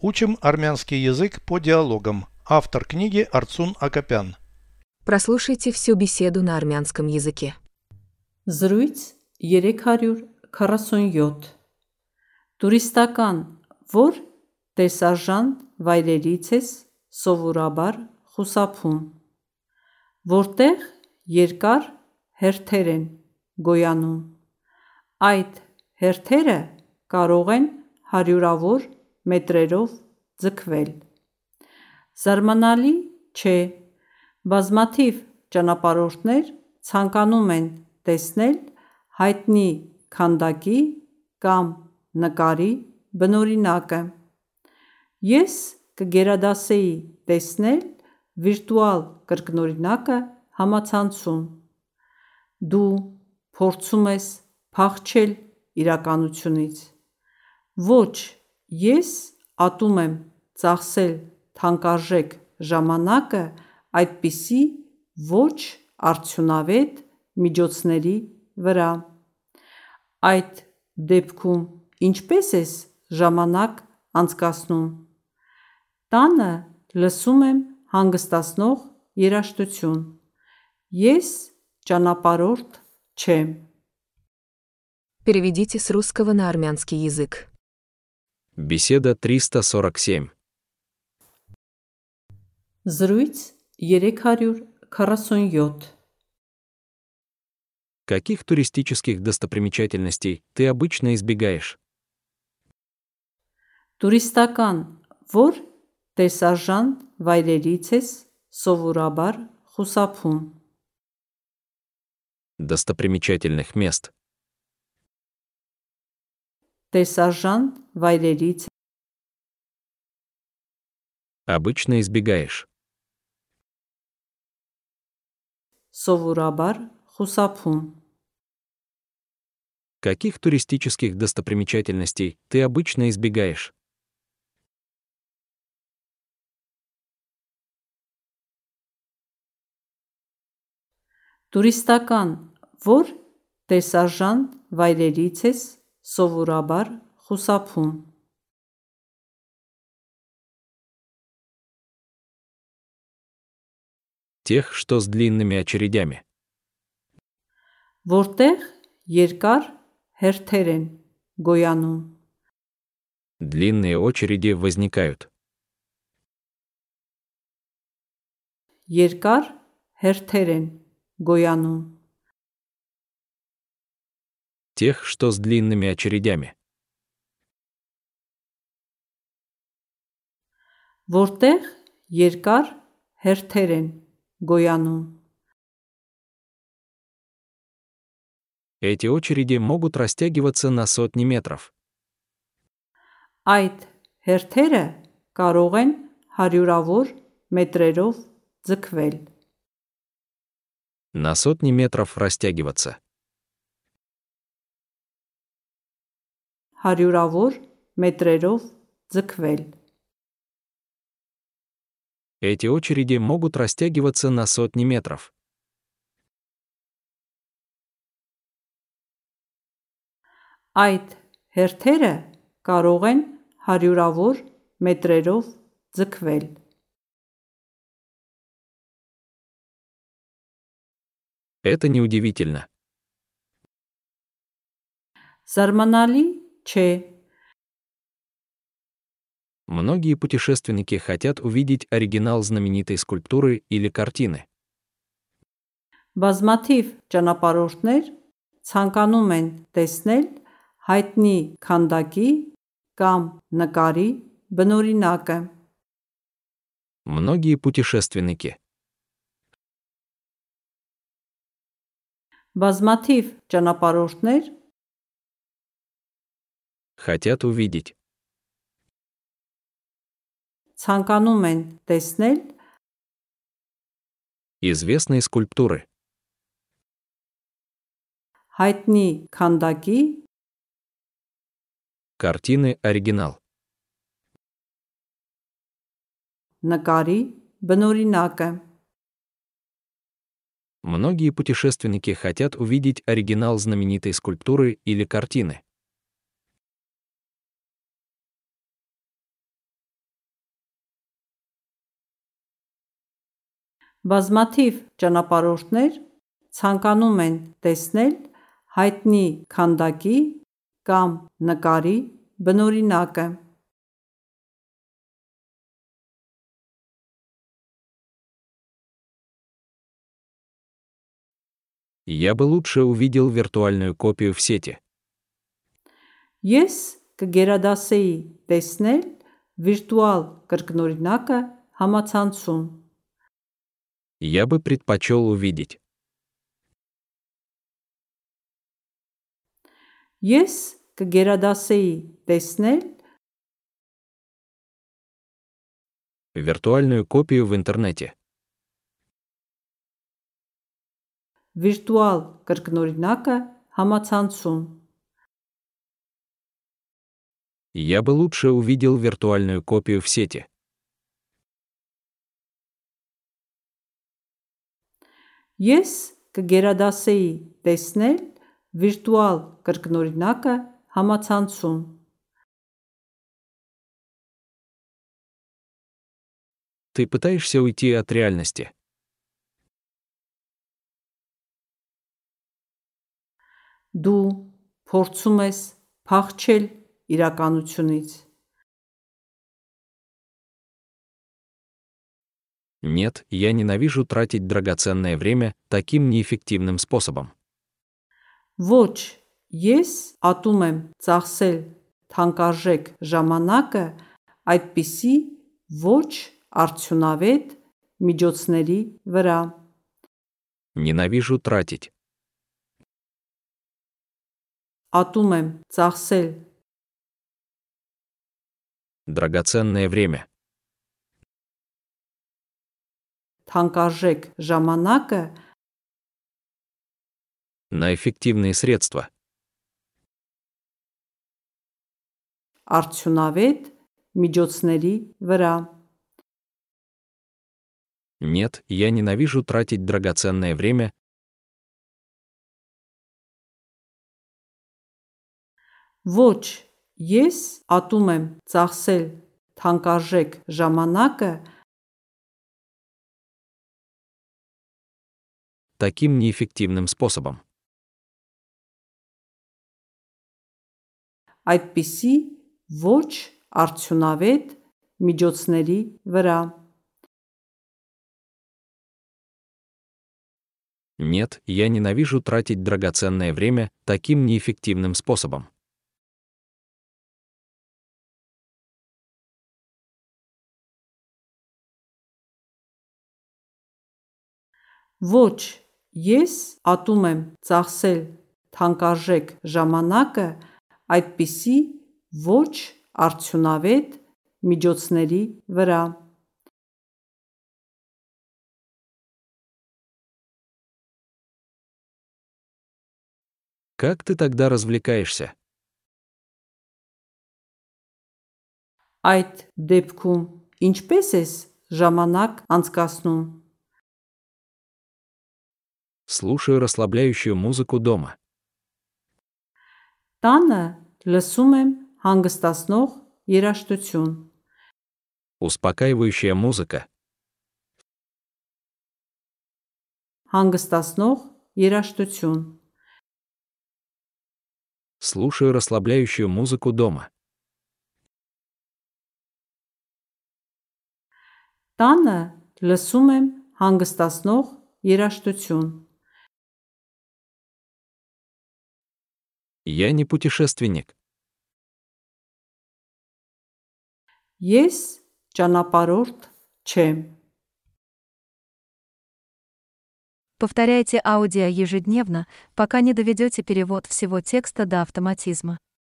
Учим армянский язык по диалогам. Автор книги Арцун Акопян. Прослушайте всю беседу на армянском языке. Զրույց 347 Տուրիստական որ տեսարժան վայրերից ես սովորաբար խուսափում որտեղ երկար հերթեր են գոյանում այդ հերթերը կարող են հարյուրավոր մետրերով ձգվել Զարմանալի չէ բազմաթիվ ճանապարհորդներ ցանկանում են տեսնել հայտնի քանդակի կամ նկարի բնօրինակը Ես կգերադասեի տեսնել վիրտուալ կրկնօրինակը համացանցում Դու փորձում ես փախչել իրականությունից Ոչ ես ատում եմ ծախսել թանկարժեք ժամանակը այդպիսի ոչ արդյունավետ միջոցների վրա Այդ դեպքում ինչպե՞ս ես ժամանակ անցկացնում Տանը լսում եմ հանգստացնող երաժշտություն Ես ճանապարհորդ չեմ Переведите с русского на армянский язык. Беседа 347. Զրույց 347 Каких туристических достопримечательностей ты обычно избегаешь? Տուրիստական որ տեսարժան վայրերից ես սովորաբար խուսափում Достопримечательных мест. տեսարժան վայրերից Обычно избегаешь. սովորաբար խուսափում Каких туристических достопримечательностей ты обычно избегаешь? Տուրիստական որ տեսարժան վայրերից ես սովորաբար խուսափում Тех, что с длинными очередями. որտեղ երկար հերթեր են գոյանում Длинные очереди возникают. երկար հերթեր են գոյանում Тех, что с длинными очередями. որտեղ երկար հերթեր են գոյանում Эти очереди могут растягиваться на сотни метров. Այդ հերթերը կարող են հարյուրավոր մետրերով ձգվել На сотни метров растягиваться. հարյուրավոր մետրերով ձգվել Эти очереди могут растягиваться на сотни метров. Այդ հերթերը կարող են հարյուրավոր մետրերով ձգվել Это неудивительно. Զարմանալի չէ Многие путешественники хотят увидеть оригинал знаменитой скульптуры или картины. Բազմաթիվ ճանապարհորդներ ցանկանում են տեսնել հայտնի քանդակի կամ նկարի բնօրինակը Многие путешественники Բազմաթիվ ճանապարհորդներ хотят увидеть ցանկանում են տեսնել известные скульптуры, հայտնի քանդակի картины оригинал. նկարի բնօրինակը Многие путешественники хотят увидеть оригинал знаменитой скульптуры или картины. Բազմաթիվ ճանապարհորդներ ցանկանում են տեսնել հայտնի քանդակի կամ նկարի բնօրինակը։ Я бы лучше увидел виртуальную копию в сети. Ես կգերադասեի տեսնել վիրտուալ կրկնօրինակը համացանցում։ Я бы предпочел увидеть. Ես կգերադասեի տեսնել Виртуальную копию в интернете. վիրտուալ կրկնօրինակը համացանցում։ Я бы лучше увидел виртуальную копию в сети. Ես կգերադասեի տեսնել վիրտուալ կրկնօրինակը համացանցում։ Ты пытаешься уйти от реальности. Դու փորձում ես փախչել իրականությունից։ Нет, я ненавижу тратить драгоценное время таким неэффективным способом. Ոչ, ես ատում եմ ծախսել թանկարժեք ժամանակը այդպիսի ոչ արդյունավետ միջոցների վրա։ Ненавижу тратить. Ատում եմ ծախսել Драгоценное время. թանկարժեք ժամանակը На эффективные средства. արդյունավետ միջոցների վրա։ Нет, я ненавижу тратить драгоценное время Ոչ, ես ատում եմ ծախսել թանկարժեք ժամանակը таким неэффективным способом. այդպիսի ոչ արդյունավետ միջոցների վրա։ Нет, я ненавижу тратить драгоценное время таким неэффективным способом. Ոչ, Ես ատում եմ ծախսել թանկարժեք ժամանակը այդպիսի ոչ արդյունավետ միջոցների վրա։ Как ты тогда развлекаешься? Այդ դեպքում ինչպես ես ժամանակ անցկացնում Слушаю расслабляющую музыку дома. Տանը լսում եմ հանգստացնող երաժշտություն։ Успокаивающая музыка. Հանգստացնող երաժշտություն։ Слушаю расслабляющую музыку дома. Տանը լսում եմ հանգստացնող երաժշտություն։ Я не путешественник. Ես ճանապարհորդ չեմ։ Повторяйте аудио ежедневно, пока не доведете перевод всего текста до автоматизма.